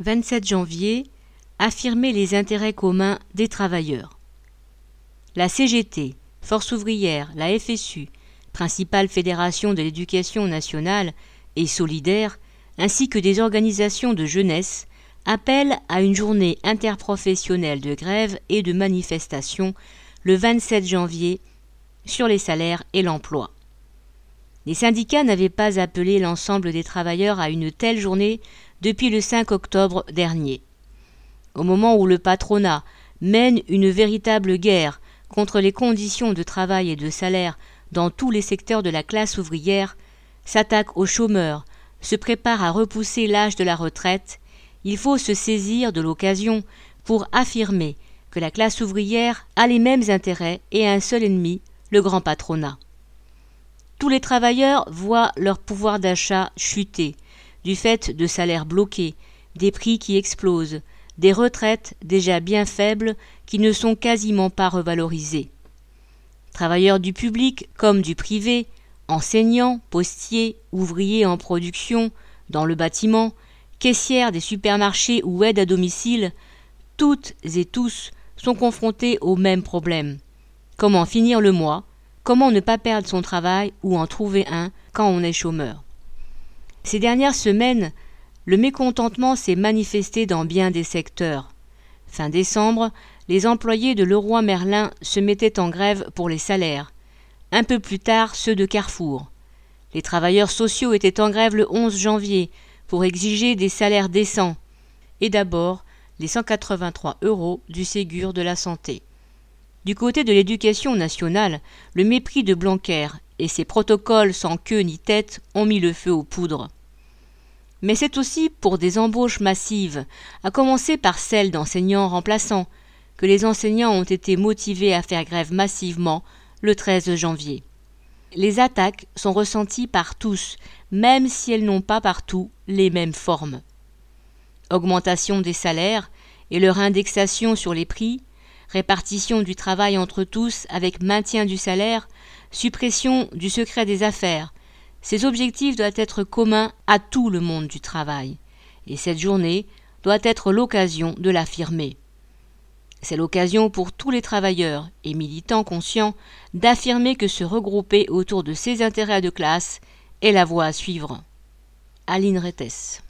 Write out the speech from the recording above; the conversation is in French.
27 janvier, affirmer les intérêts communs des travailleurs. La CGT, Force ouvrière, la FSU, principale fédération de l'éducation nationale et solidaire, ainsi que des organisations de jeunesse, appellent à une journée interprofessionnelle de grève et de manifestation le 27 janvier sur les salaires et l'emploi. Les syndicats n'avaient pas appelé l'ensemble des travailleurs à une telle journée depuis le 5 octobre dernier. Au moment où le patronat mène une véritable guerre contre les conditions de travail et de salaire dans tous les secteurs de la classe ouvrière, s'attaque aux chômeurs, se prépare à repousser l'âge de la retraite, il faut se saisir de l'occasion pour affirmer que la classe ouvrière a les mêmes intérêts et un seul ennemi, le grand patronat. Tous les travailleurs voient leur pouvoir d'achat chuter, du fait de salaires bloqués, des prix qui explosent, des retraites déjà bien faibles qui ne sont quasiment pas revalorisées. Travailleurs du public comme du privé, enseignants, postiers, ouvriers en production, dans le bâtiment, caissières des supermarchés ou aides à domicile, toutes et tous sont confrontés au même problème. Comment finir le mois? Comment ne pas perdre son travail ou en trouver un quand on est chômeur? Ces dernières semaines, le mécontentement s'est manifesté dans bien des secteurs. Fin décembre, les employés de Leroy Merlin se mettaient en grève pour les salaires. Un peu plus tard, ceux de Carrefour. Les travailleurs sociaux étaient en grève le 11 janvier pour exiger des salaires décents. Et d'abord, les 183 euros du Ségur de la santé. Du côté de l'éducation nationale, le mépris de Blanquer et ses protocoles sans queue ni tête ont mis le feu aux poudres. Mais c'est aussi pour des embauches massives, à commencer par celles d'enseignants remplaçants, que les enseignants ont été motivés à faire grève massivement le 13 janvier. Les attaques sont ressenties par tous, même si elles n'ont pas partout les mêmes formes. Augmentation des salaires et leur indexation sur les prix, répartition du travail entre tous avec maintien du salaire, suppression du secret des affaires. Ces objectifs doivent être communs à tout le monde du travail, et cette journée doit être l'occasion de l'affirmer. C'est l'occasion pour tous les travailleurs et militants conscients d'affirmer que se regrouper autour de ces intérêts de classe est la voie à suivre. Aline Rettes.